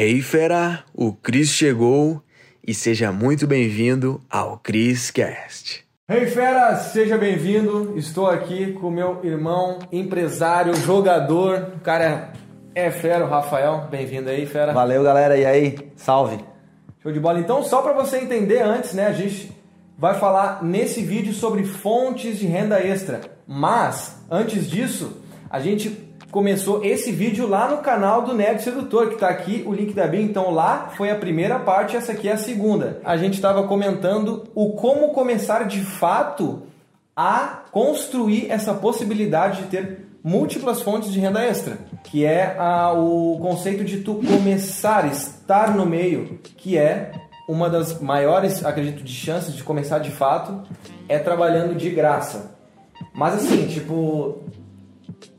Hey fera, o Cris chegou e seja muito bem-vindo ao Cris Cast. Hey fera, seja bem-vindo. Estou aqui com meu irmão, empresário, jogador. O cara é fera, o Rafael. Bem-vindo aí, fera. Valeu, galera. E aí? Salve. Show de bola. Então, só para você entender antes, né, a gente vai falar nesse vídeo sobre fontes de renda extra. Mas antes disso, a gente começou esse vídeo lá no canal do Nerd Sedutor, que está aqui o link da bio. Então lá foi a primeira parte, essa aqui é a segunda. A gente estava comentando o como começar de fato a construir essa possibilidade de ter múltiplas fontes de renda extra, que é a, o conceito de tu começar, estar no meio, que é uma das maiores, acredito, de chances de começar de fato, é trabalhando de graça. Mas assim, tipo,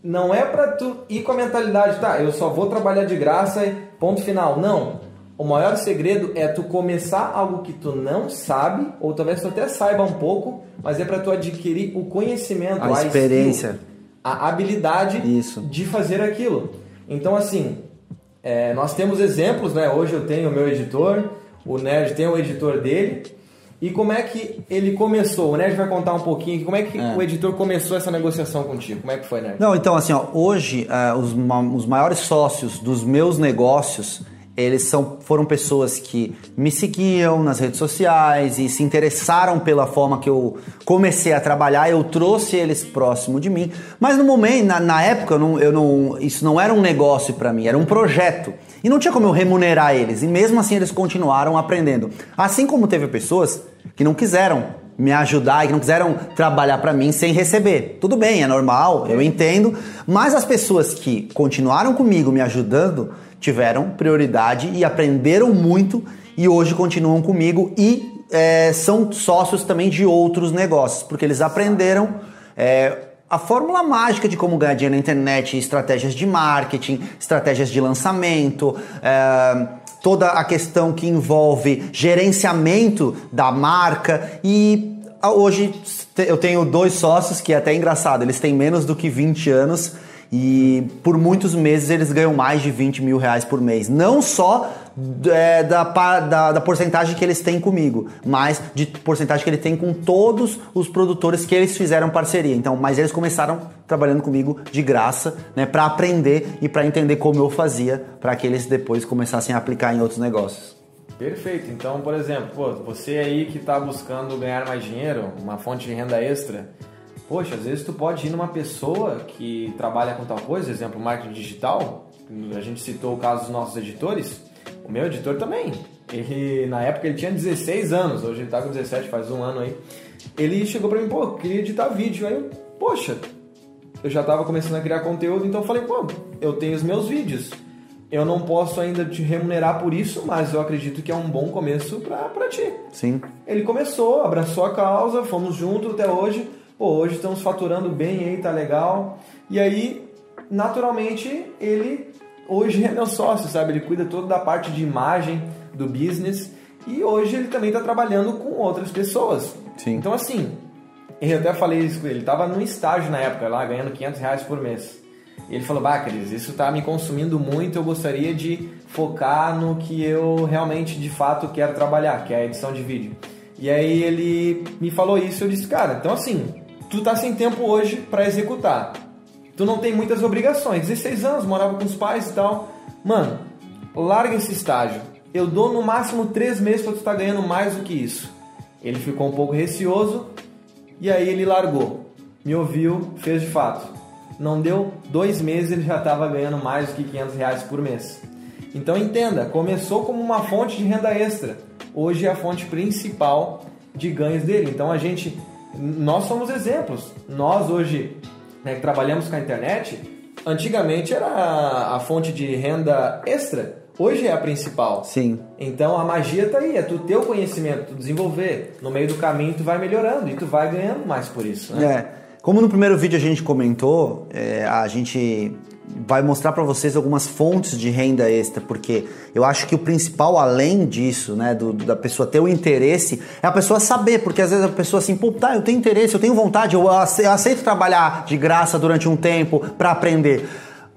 não é para tu ir com a mentalidade, tá, eu só vou trabalhar de graça e ponto final. Não. O maior segredo é tu começar algo que tu não sabe, ou talvez tu até saiba um pouco, mas é para tu adquirir o conhecimento, a, a experiência, skill, a habilidade Isso. de fazer aquilo. Então, assim, é, nós temos exemplos, né? Hoje eu tenho o meu editor, o Nerd tem o editor dele, e como é que ele começou? O Nerd vai contar um pouquinho. Como é que é. o editor começou essa negociação contigo? Como é que foi, Nerd? Não, então assim, ó, hoje uh, os, os maiores sócios dos meus negócios eles são, foram pessoas que me seguiam nas redes sociais e se interessaram pela forma que eu comecei a trabalhar. Eu trouxe eles próximo de mim. Mas no momento, na, na época, eu não, eu não, isso não era um negócio para mim, era um projeto. E não tinha como eu remunerar eles. E mesmo assim eles continuaram aprendendo. Assim como teve pessoas que não quiseram me ajudar e que não quiseram trabalhar para mim sem receber. Tudo bem, é normal, eu entendo. Mas as pessoas que continuaram comigo me ajudando tiveram prioridade e aprenderam muito e hoje continuam comigo e é, são sócios também de outros negócios, porque eles aprenderam é, a fórmula mágica de como ganhar dinheiro na internet, estratégias de marketing, estratégias de lançamento, é, toda a questão que envolve gerenciamento da marca e hoje eu tenho dois sócios que é até engraçado, eles têm menos do que 20 anos e por muitos meses eles ganham mais de 20 mil reais por mês. Não só é, da, da, da, porcentagem que eles têm comigo, mas de porcentagem que ele tem com todos os produtores que eles fizeram parceria. Então, mas eles começaram trabalhando comigo de graça, né, para aprender e para entender como eu fazia, para que eles depois começassem a aplicar em outros negócios. Perfeito. Então, por exemplo, pô, você aí que está buscando ganhar mais dinheiro, uma fonte de renda extra, Poxa, às vezes tu pode ir numa pessoa que trabalha com tal coisa, exemplo, marketing digital. A gente citou o caso dos nossos editores. O meu editor também. Ele, na época ele tinha 16 anos, hoje ele tá com 17, faz um ano aí. Ele chegou pra mim, pô, queria editar vídeo. Aí eu, poxa, eu já tava começando a criar conteúdo, então eu falei, pô, eu tenho os meus vídeos. Eu não posso ainda te remunerar por isso, mas eu acredito que é um bom começo pra, pra ti. Sim. Ele começou, abraçou a causa, fomos juntos até hoje pô, hoje estamos faturando bem aí, tá legal. E aí, naturalmente, ele hoje é meu sócio, sabe? Ele cuida toda da parte de imagem do business e hoje ele também está trabalhando com outras pessoas. Sim. Então, assim, eu até falei isso com ele, ele estava no estágio na época lá, ganhando 500 reais por mês. E ele falou, bah, Cris, isso está me consumindo muito, eu gostaria de focar no que eu realmente, de fato, quero trabalhar, que é a edição de vídeo. E aí ele me falou isso, eu disse, cara, então assim, tu tá sem tempo hoje para executar. Tu não tem muitas obrigações. 16 anos, morava com os pais e tal. Mano, larga esse estágio. Eu dou no máximo 3 meses para tu estar tá ganhando mais do que isso. Ele ficou um pouco receoso e aí ele largou. Me ouviu, fez de fato. Não deu dois meses, ele já estava ganhando mais do que 500 reais por mês. Então entenda, começou como uma fonte de renda extra. Hoje é a fonte principal de ganhos dele. Então a gente nós somos exemplos. Nós hoje né, que trabalhamos com a internet, antigamente era a, fonte de renda extra. Hoje é a principal. Sim. Então a magia tá aí, é tu ter o conhecimento, tu desenvolver. No meio do caminho tu vai melhorando e tu vai ganhando mais por isso. Né? É. Como no primeiro vídeo a gente comentou, é, a gente vai mostrar para vocês algumas fontes de renda extra, porque eu acho que o principal, além disso, né, do, da pessoa ter o interesse, é a pessoa saber, porque às vezes a pessoa assim, pô, tá, eu tenho interesse, eu tenho vontade, eu aceito trabalhar de graça durante um tempo para aprender.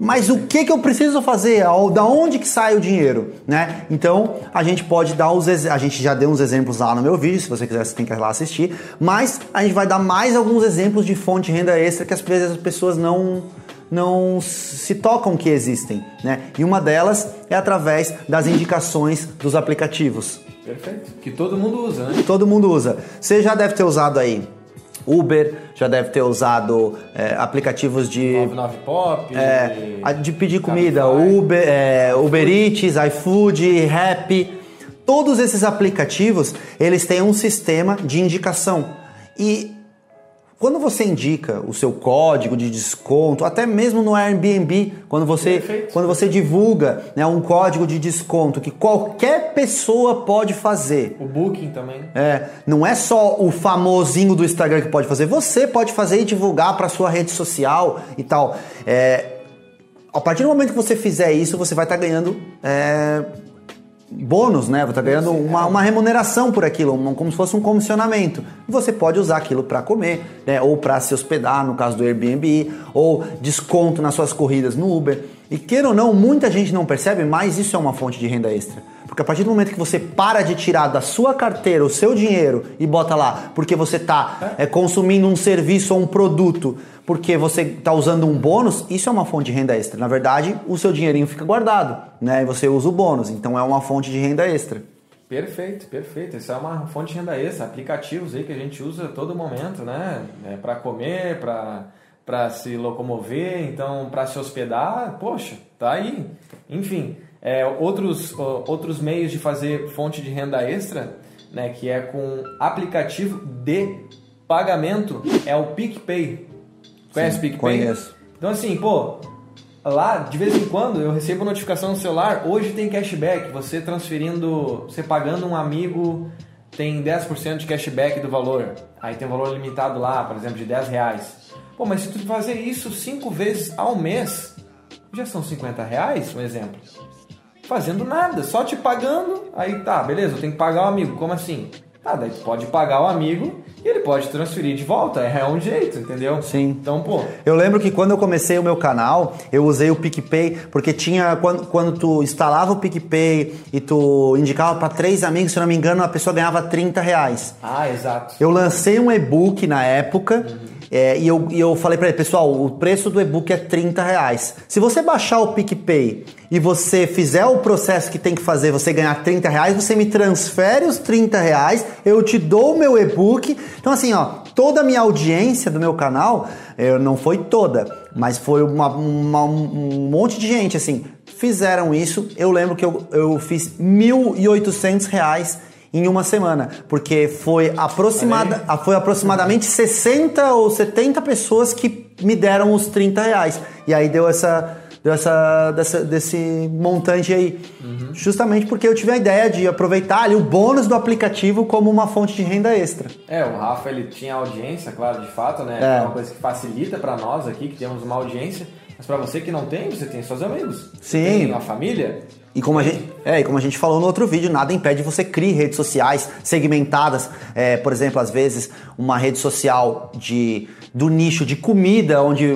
Mas o que, que eu preciso fazer? Da onde que sai o dinheiro? Né? Então a gente pode dar os a gente já deu uns exemplos lá no meu vídeo, se você quiser você tem que ir lá assistir, mas a gente vai dar mais alguns exemplos de fonte de renda extra que às vezes as pessoas não não se tocam que existem, né? E uma delas é através das indicações dos aplicativos. Perfeito. Que todo mundo usa, né? Todo mundo usa. Você já deve ter usado aí Uber, já deve ter usado é, aplicativos de. 99 Pop. É, de pedir comida, Uber, é, Uber Eats, iFood, Rap. Todos esses aplicativos, eles têm um sistema de indicação. E quando você indica o seu código de desconto, até mesmo no Airbnb, quando você, quando você divulga né, um código de desconto que qualquer pessoa pode fazer. O Booking também. É, não é só o famosinho do Instagram que pode fazer, você pode fazer e divulgar para sua rede social e tal. É, a partir do momento que você fizer isso, você vai estar tá ganhando é, bônus, né? Você está ganhando uma, uma remuneração por aquilo, uma, como se fosse um comissionamento. Você pode usar aquilo para comer, né? Ou para se hospedar, no caso do Airbnb, ou desconto nas suas corridas no Uber. E queira ou não, muita gente não percebe, mas isso é uma fonte de renda extra. Porque a partir do momento que você para de tirar da sua carteira o seu dinheiro e bota lá, porque você está é, consumindo um serviço ou um produto, porque você está usando um bônus, isso é uma fonte de renda extra. Na verdade, o seu dinheirinho fica guardado, né? E você usa o bônus, então é uma fonte de renda extra. Perfeito, perfeito. Isso é uma fonte de renda extra. Aplicativos aí que a gente usa a todo momento, né? É para comer, para para se locomover, então para se hospedar, poxa, tá aí. Enfim, é, outros, outros meios de fazer fonte de renda extra, né, que é com aplicativo de pagamento, é o PicPay. Conhece o PicPay? Conheço. Então assim, pô, lá de vez em quando eu recebo notificação no celular, hoje tem cashback, você transferindo, você pagando um amigo tem 10% de cashback do valor. Aí tem um valor limitado lá, por exemplo, de 10 reais. Pô, mas se tu fazer isso cinco vezes ao mês, já são 50 reais, um exemplo fazendo nada, só te pagando. Aí tá, beleza, eu tenho que pagar o amigo. Como assim? Ah, daí tu pode pagar o amigo e ele pode transferir de volta. É um jeito, entendeu? Sim. Então, pô. Eu lembro que quando eu comecei o meu canal, eu usei o PicPay, porque tinha. Quando, quando tu instalava o PicPay e tu indicava para três amigos, se não me engano, a pessoa ganhava 30 reais. Ah, exato. Eu lancei um e-book na época. Uhum. É, e, eu, e eu falei para ele, pessoal, o preço do e-book é 30 reais. Se você baixar o PicPay e você fizer o processo que tem que fazer, você ganhar 30 reais, você me transfere os 30 reais, eu te dou o meu e-book. Então, assim, ó, toda a minha audiência do meu canal, eu, não foi toda, mas foi uma, uma, um monte de gente, assim, fizeram isso. Eu lembro que eu, eu fiz 1.800 reais em uma semana, porque foi, aproximada, foi aproximadamente 60 ou 70 pessoas que me deram os 30 reais. E aí deu essa deu essa, dessa, desse montante aí. Uhum. Justamente porque eu tive a ideia de aproveitar ali o bônus do aplicativo como uma fonte de renda extra. É, o Rafa ele tinha audiência, claro, de fato, né? É, é uma coisa que facilita para nós aqui que temos uma audiência. Mas para você que não tem, você tem seus amigos. Sim. Tem uma família. E como, a gente, é, e como a gente falou no outro vídeo, nada impede você criar redes sociais segmentadas. É, por exemplo, às vezes, uma rede social de, do nicho de comida, onde,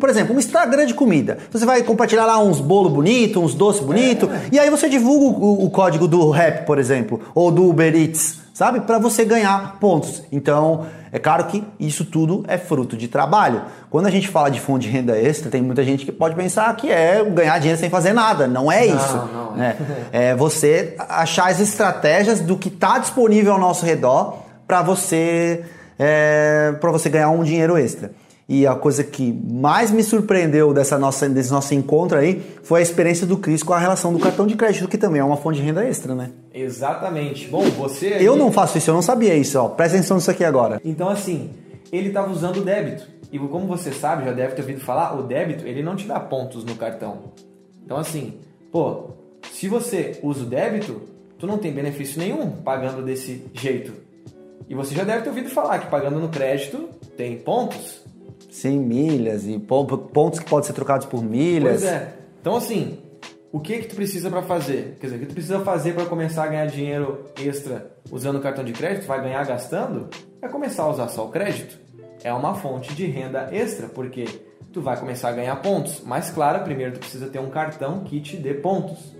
por exemplo, um Instagram de comida. Você vai compartilhar lá uns bolos bonitos, uns doces bonitos, é. e aí você divulga o, o, código do rap, por exemplo, ou do Uber Eats, sabe? Para você ganhar pontos. Então, é claro que isso tudo é fruto de trabalho. Quando a gente fala de fonte de renda extra, tem muita gente que pode pensar que é ganhar dinheiro sem fazer nada. Não é isso. Não, não é. é você achar as estratégias do que está disponível ao nosso redor para você, é, para você ganhar um dinheiro extra. E a coisa que mais me surpreendeu dessa nossa, desse nosso encontro aí foi a experiência do Cris com a relação do cartão de crédito, que também é uma fonte de renda extra, né? Exatamente. Bom, você. Aí... Eu não faço isso, eu não sabia isso, ó. Presta atenção nisso aqui agora. Então, assim, ele estava usando o débito. E como você sabe, já deve ter ouvido falar, o débito ele não te dá pontos no cartão. Então, assim, pô, se você usa o débito, tu não tem benefício nenhum pagando desse jeito. E você já deve ter ouvido falar que pagando no crédito tem pontos. Sim, milhas e pontos que podem ser trocados por milhas. Pois é. Então, assim, o que que tu precisa para fazer? Quer dizer, o que tu precisa fazer para começar a ganhar dinheiro extra usando o cartão de crédito? Vai ganhar gastando? É começar a usar só o crédito. É uma fonte de renda extra, porque tu vai começar a ganhar pontos. Mas claro, primeiro tu precisa ter um cartão que te dê pontos.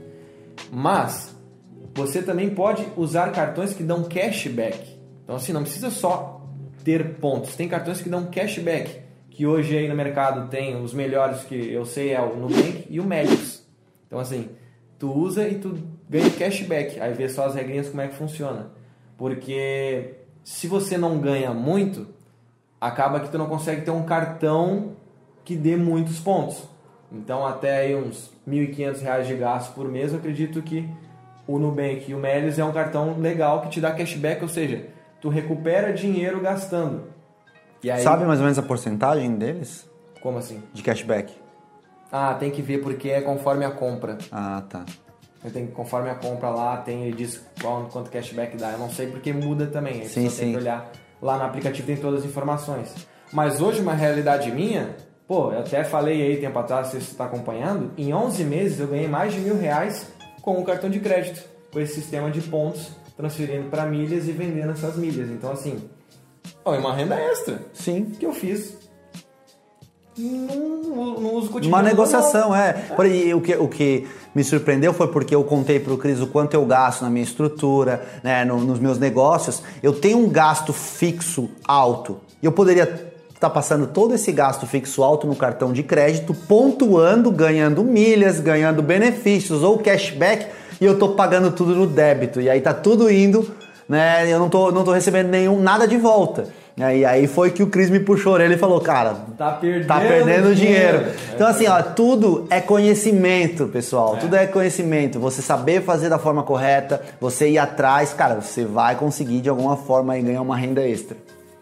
Mas você também pode usar cartões que dão cashback. Então assim, não precisa só ter pontos. Tem cartões que dão cashback, que hoje aí no mercado tem os melhores que eu sei é o Nubank e o Magix. Então assim, tu usa e tu ganha cashback. Aí vê só as regrinhas como é que funciona. Porque se você não ganha muito, acaba que tu não consegue ter um cartão que dê muitos pontos. Então até aí uns R$ 1.500 de gasto por mês, eu acredito que o Nubank e o Melius é um cartão legal que te dá cashback, ou seja, tu recupera dinheiro gastando. Aí... Sabe mais ou menos a porcentagem deles? Como assim? De cashback. Ah, tem que ver porque é conforme a compra. Ah, tá. Eu tenho conforme a compra lá, tem, ele diz qual, quanto cashback dá. Eu não sei porque muda também. Sim, sim. tem que olhar lá no aplicativo, tem todas as informações. Mas hoje, uma realidade minha, pô, eu até falei aí tempo atrás, se você está acompanhando, em 11 meses eu ganhei mais de mil reais com o cartão de crédito, com esse sistema de pontos, transferindo para milhas e vendendo essas milhas. Então, assim, ó, é uma renda extra. Sim. Que eu fiz não, uso Uma negociação, não. é. Porém, o que, o que me surpreendeu foi porque eu contei para o Cris o quanto eu gasto na minha estrutura, né, no, nos meus negócios. Eu tenho um gasto fixo alto. Eu poderia estar tá passando todo esse gasto fixo alto no cartão de crédito, pontuando, ganhando milhas, ganhando benefícios ou cashback, e eu estou pagando tudo no débito. E aí tá tudo indo, né? Eu não tô, não tô recebendo nenhum nada de volta. E aí foi que o Cris me puxou a orelha e falou, cara, tá perdendo, tá perdendo dinheiro. dinheiro. Então assim, ó, tudo é conhecimento, pessoal. É. Tudo é conhecimento. Você saber fazer da forma correta, você ir atrás, cara, você vai conseguir de alguma forma aí ganhar uma renda extra.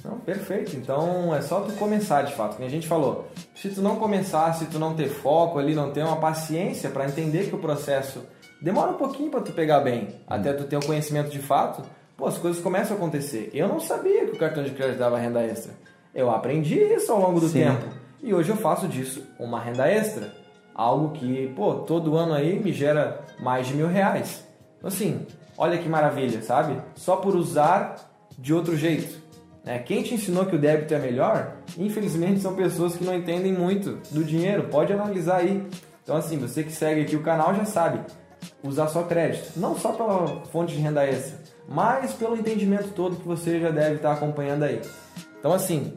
Não, perfeito. Então é só tu começar de fato. Como a gente falou, se tu não começar, se tu não ter foco ali, não ter uma paciência para entender que o processo demora um pouquinho para tu pegar bem, hum. até tu ter o conhecimento de fato, pô, as coisas começam a acontecer. Eu não sabia que o cartão de crédito dava renda extra. Eu aprendi isso ao longo do Sim. tempo. E hoje eu faço disso uma renda extra. Algo que, pô, todo ano aí me gera mais de mil reais. Então, assim, olha que maravilha, sabe? Só por usar de outro jeito. Né? Quem te ensinou que o débito é melhor, infelizmente são pessoas que não entendem muito do dinheiro. Pode analisar aí. Então, assim, você que segue aqui o canal já sabe usar só crédito. Não só pela fonte de renda extra, mas pelo entendimento todo que você já deve estar acompanhando aí. Então, assim,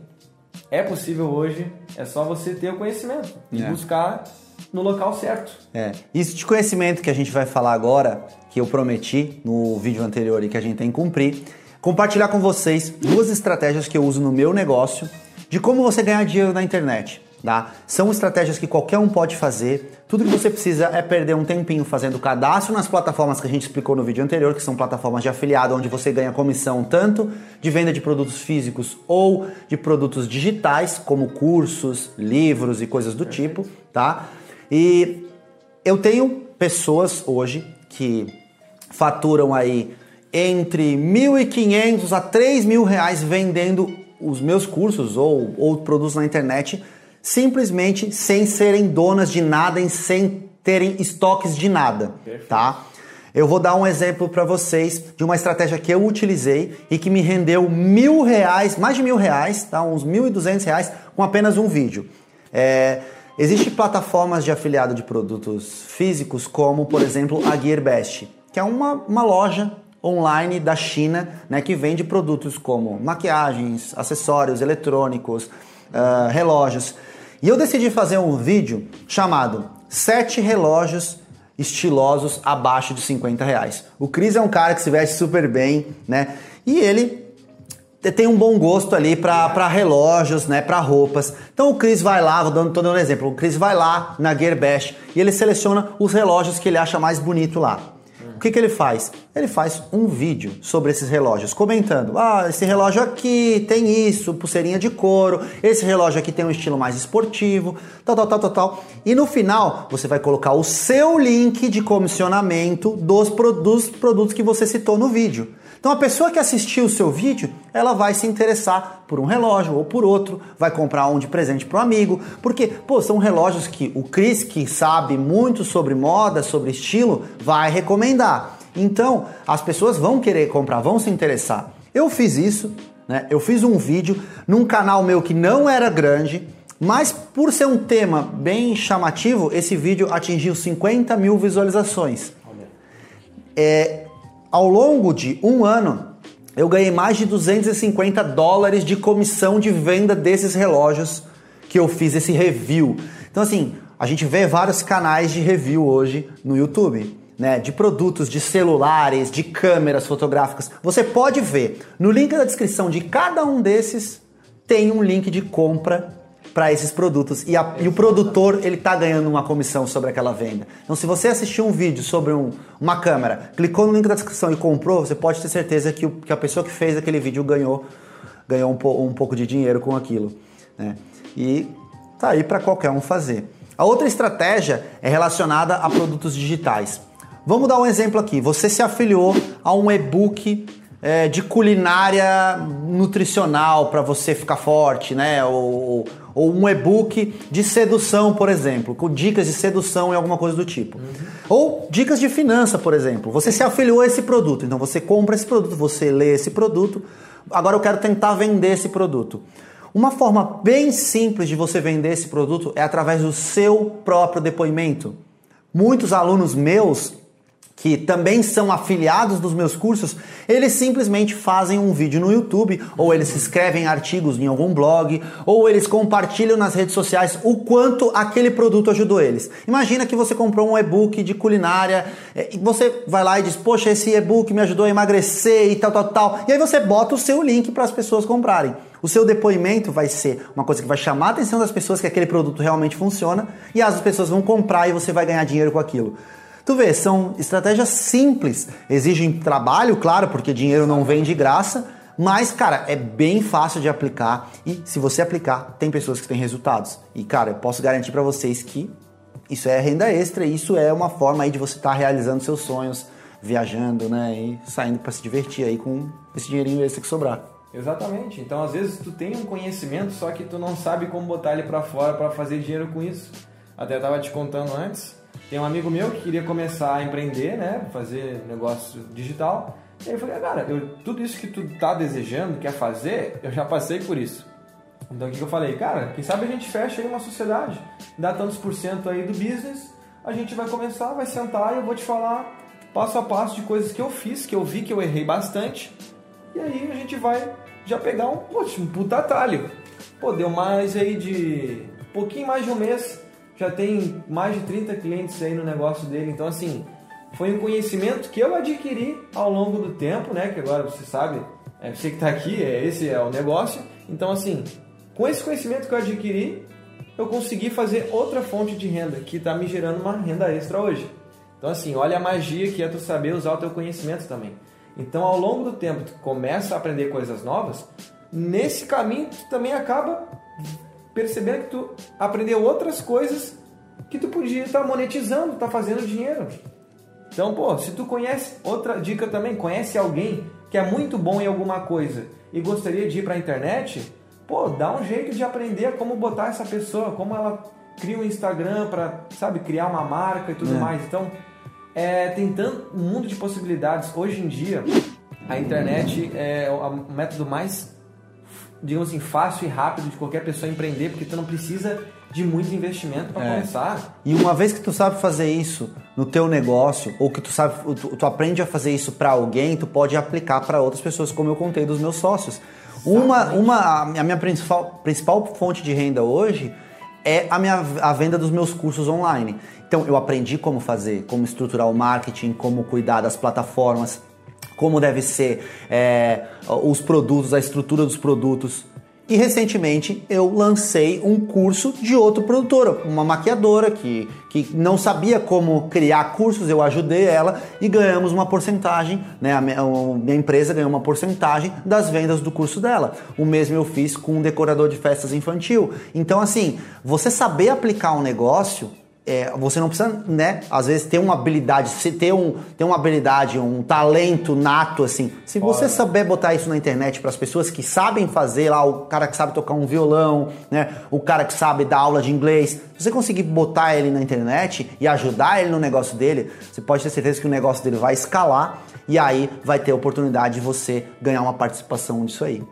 é possível hoje, é só você ter o conhecimento e é. buscar no local certo. É. Isso de conhecimento que a gente vai falar agora, que eu prometi no vídeo anterior e que a gente tem que cumprir, compartilhar com vocês duas estratégias que eu uso no meu negócio de como você ganhar dinheiro na internet. Tá? São estratégias que qualquer um pode fazer. Tudo que você precisa é perder um tempinho fazendo cadastro nas plataformas que a gente explicou no vídeo anterior, que são plataformas de afiliado, onde você ganha comissão tanto de venda de produtos físicos ou de produtos digitais, como cursos, livros e coisas do tipo, tá? E eu tenho pessoas hoje que faturam aí entre 1.500 a 3 mil reais vendendo os meus cursos ou, ou produtos na internet simplesmente sem serem donas de nada e sem terem estoques de nada, Perfeito. tá? Eu vou dar um exemplo para vocês de uma estratégia que eu utilizei e que me rendeu mil reais, mais de mil reais, tá? uns mil e duzentos reais com apenas um vídeo. É, Existem plataformas de afiliado de produtos físicos, como por exemplo a GearBest, que é uma, uma loja online da China né, que vende produtos como maquiagens, acessórios eletrônicos, uh, relógios. E eu decidi fazer um vídeo chamado 7 relógios estilosos abaixo de 50 reais. O Cris é um cara que se veste super bem, né? E ele tem um bom gosto ali para relógios, né, para roupas. Então o Cris vai lá, vou dando, dando um exemplo, o Cris vai lá na Gearbest e ele seleciona os relógios que ele acha mais bonito lá. O que, que ele faz? Ele faz um vídeo sobre esses relógios, comentando: ah, esse relógio aqui tem isso, pulseirinha de couro, esse relógio aqui tem um estilo mais esportivo, tal, tal, tal, tal, tal. E no final, você vai colocar o seu link de comissionamento dos, dos produtos que você citou no vídeo. Então a pessoa que assistiu o seu vídeo, ela vai se interessar por um relógio ou por outro, vai comprar um de presente para o amigo, porque, pô, são relógios que o Chris, que sabe muito sobre moda, sobre estilo, vai recomendar. Então, as pessoas vão querer comprar, vão se interessar. Eu fiz isso, né? Eu fiz um vídeo num canal meu que não era grande, Mas por ser um tema bem chamativo, esse vídeo atingiu 50 mil visualizações. É, ao longo de um ano, eu ganhei mais de 250 dólares de comissão de venda desses relógios que eu fiz esse review. Então, assim, a gente vê vários canais de review hoje no YouTube. Né, de produtos, de celulares, de câmeras fotográficas. Você pode ver no link da descrição de cada um desses tem um link de compra para esses produtos e, a, e, o produtor ele tá ganhando uma comissão sobre aquela venda. Então, se você assistiu um vídeo sobre um, uma câmera, clicou no link da descrição e comprou, você pode ter certeza que, o, que a pessoa que fez aquele vídeo ganhou, ganhou um, um pouco de dinheiro com aquilo. Né? E tá aí para qualquer um fazer. A outra estratégia é relacionada a produtos digitais. Vamos dar um exemplo aqui. Você se afiliou a um e-book é, de culinária nutricional para você ficar forte, né? Ou, ou um e-book de sedução, por exemplo, com dicas de sedução e alguma coisa do tipo. Uhum. Ou dicas de finança, por exemplo. Você se afiliou a esse produto, então você compra esse produto, você lê esse produto. Agora eu quero tentar vender esse produto. Uma forma bem simples de você vender esse produto é através do seu próprio depoimento. Muitos alunos meus que também são afiliados dos meus cursos, eles simplesmente fazem um vídeo no YouTube, ou eles escrevem artigos em algum blog, ou eles compartilham nas redes sociais o quanto aquele produto ajudou eles. Imagina que você comprou um e-book de culinária, é, e você vai lá e diz: Poxa, esse e-book me ajudou a emagrecer e tal, tal, tal. E aí você bota o seu link para as pessoas comprarem. O seu depoimento vai ser uma coisa que vai chamar a atenção das pessoas que aquele produto realmente funciona e as pessoas vão comprar e você vai ganhar dinheiro com aquilo. Tu vê, são estratégias simples, exigem trabalho, claro, porque dinheiro não vem de graça, mas, cara, é bem fácil de aplicar e se você aplicar, tem pessoas que têm resultados. E, cara, eu posso garantir para vocês que isso é renda extra isso é uma forma aí de você estar tá realizando seus sonhos, viajando, né, e saindo para se divertir aí com esse dinheirinho extra que sobrar. Exatamente. Então, às vezes tu tem um conhecimento, só que tu não sabe como botar ele para fora para fazer dinheiro com isso. Até tava te contando antes, tem um amigo meu que queria começar a empreender, né? Fazer negócio digital. E aí eu falei, ah, cara, eu, tudo isso que tu tá desejando, quer fazer, eu já passei por isso. Então o que, eu falei? Cara, quem sabe a gente fecha aí uma sociedade, dá tantos por cento aí do business, a gente vai começar, vai sentar e eu vou te falar passo a passo de coisas que eu fiz, que eu vi que eu errei bastante. E aí a gente vai já pegar um, poxa, um puta atalho. Pô, deu mais aí de. Pouquinho mais de um mês já tem mais de 30 clientes aí no negócio dele. Então, assim, foi um conhecimento que eu adquiri ao longo do tempo, né? Que agora você sabe, é você que está aqui, é, esse é o negócio. Então, assim, com esse conhecimento que eu adquiri, eu consegui fazer outra fonte de renda que está me gerando uma renda extra hoje. Então, assim, olha a magia que é tu saber usar o teu conhecimento também. Então, ao longo do tempo, tu começa a aprender coisas novas. Nesse caminho, tu também acaba percebendo que tu aprendeu outras coisas que tu podia estar monetizando, estar tá fazendo dinheiro. Então, pô, se tu conhece, outra dica também, conhece alguém que é muito bom em alguma coisa e gostaria de ir para a internet, pô, dá um jeito de aprender como botar essa pessoa, como ela cria um Instagram para, sabe, criar uma marca e tudo é. mais. Então, é, tem tanto um mundo de possibilidades. Hoje em dia, a internet é o método mais digamos assim, fácil e rápido de qualquer pessoa empreender, porque tu não precisa de muito investimento para é. começar. E uma vez que tu sabe fazer isso no teu negócio, ou que tu sabe, tu, tu aprende a fazer isso para alguém, tu pode aplicar para outras pessoas, como eu contei dos meus sócios. Uma, uma, a minha principal, principal fonte de renda hoje é a minha a venda dos meus cursos online. Então eu aprendi como fazer, como estruturar o marketing, como cuidar das plataformas, como deve ser é, os produtos, a estrutura dos produtos. E recentemente eu lancei um curso de outro produtor, uma maquiadora que, que não sabia como criar cursos, eu ajudei ela e ganhamos uma porcentagem, né? A minha, a minha empresa ganhou uma porcentagem das vendas do curso dela. O mesmo eu fiz com um decorador de festas infantil. Então, assim, você saber aplicar um negócio é, você não precisa, né, às vezes ter uma habilidade, se ter, um, ter uma habilidade, um talento nato, assim. Se você Olha. saber botar isso na internet para as pessoas que sabem fazer lá, o cara que sabe tocar um violão, né, o cara que sabe dar aula de inglês, se você conseguir botar ele na internet e ajudar ele no negócio dele, você pode ter certeza que o negócio dele vai escalar e aí vai ter a oportunidade de você ganhar uma participação disso aí.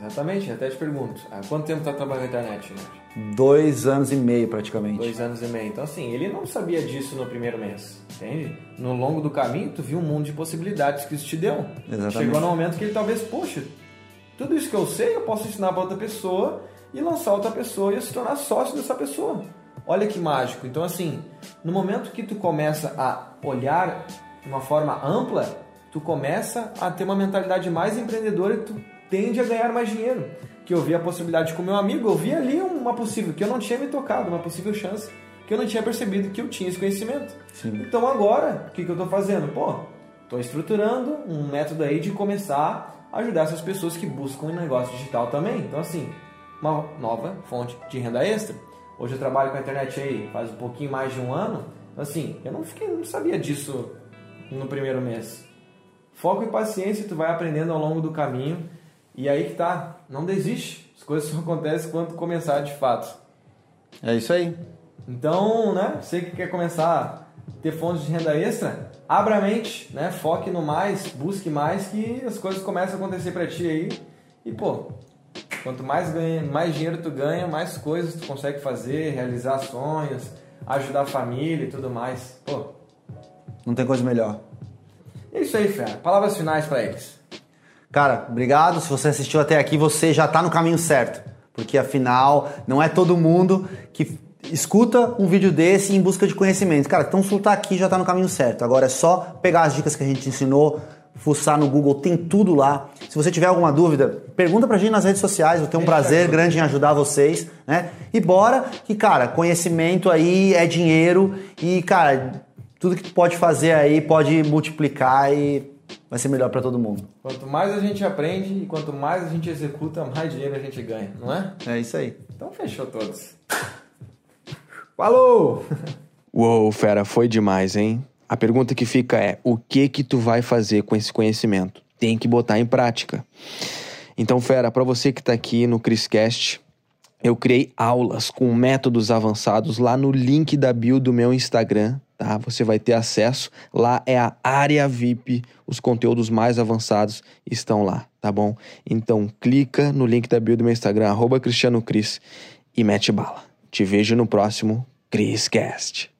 Exatamente, até te pergunto, há quanto tempo está trabalhando na internet, né? Dois anos e meio praticamente. Dois anos e meio. Então, assim, ele não sabia disso no primeiro mês, entende? No longo do caminho, tu viu um mundo de possibilidades que isso te deu. Exatamente. Chegou no momento que ele talvez, poxa, tudo isso que eu sei eu posso ensinar para outra pessoa e lançar outra pessoa e se tornar sócio dessa pessoa. Olha que mágico. Então, assim, no momento que tu começa a olhar de uma forma ampla, tu começa a ter uma mentalidade mais empreendedora e tu tende a ganhar mais dinheiro. Que eu vi a possibilidade com meu amigo, eu vi ali uma possível, que eu não tinha me tocado, uma possível chance, que eu não tinha percebido que eu tinha esse conhecimento. Sim. Então agora, o que, que eu estou fazendo? Pô, estou estruturando um método aí de começar a ajudar essas pessoas que buscam um negócio digital também. Então assim, uma nova fonte de renda extra. Hoje eu trabalho com a internet aí faz um pouquinho mais de um ano. Então, assim, eu não, fiquei, não sabia disso no primeiro mês. Foco e paciência, tu vai aprendendo ao longo do caminho. E aí que tá, não desiste. As coisas só acontecem quando começar de fato. É isso aí. Então, né, você que quer começar a ter fontes de renda extra, abra a mente, né, foque no mais, busque mais que as coisas começam a acontecer para ti aí. E pô, quanto mais ganha, mais dinheiro tu ganha, mais coisas tu consegue fazer, realizar sonhos, ajudar a família e tudo mais. Pô, Não tem coisa melhor. é isso aí, fera. Palavras finais para eles. Cara, obrigado. Se você assistiu até aqui, você já está no caminho certo. Porque afinal, não é todo mundo que escuta um vídeo desse em busca de conhecimento. Cara, então se tá aqui já está no caminho certo. Agora é só pegar as dicas que a gente ensinou, fuçar no Google, tem tudo lá. Se você tiver alguma dúvida, pergunta pra gente nas redes sociais, eu tenho um prazer grande em ajudar vocês, né? E bora que, cara, conhecimento aí é dinheiro e, cara, tudo que tu pode fazer aí pode multiplicar e vai ser melhor para todo mundo. Quanto mais a gente aprende e quanto mais a gente executa, mais dinheiro a gente ganha, não é? É isso aí. Então fechou todos. Falou! Uou, fera, foi demais, hein? A pergunta que fica é: o que que tu vai fazer com esse conhecimento? Tem que botar em prática. Então, fera, para você que tá aqui no Criscast, eu criei aulas com métodos avançados lá no link da bio do meu Instagram, tá? Você vai ter acesso. Lá é a área VIP, os conteúdos mais avançados estão lá, tá bom? Então, clica no link da bio do meu Instagram, arroba Cristiano Cris, e mete bala. Te vejo no próximo Criscast.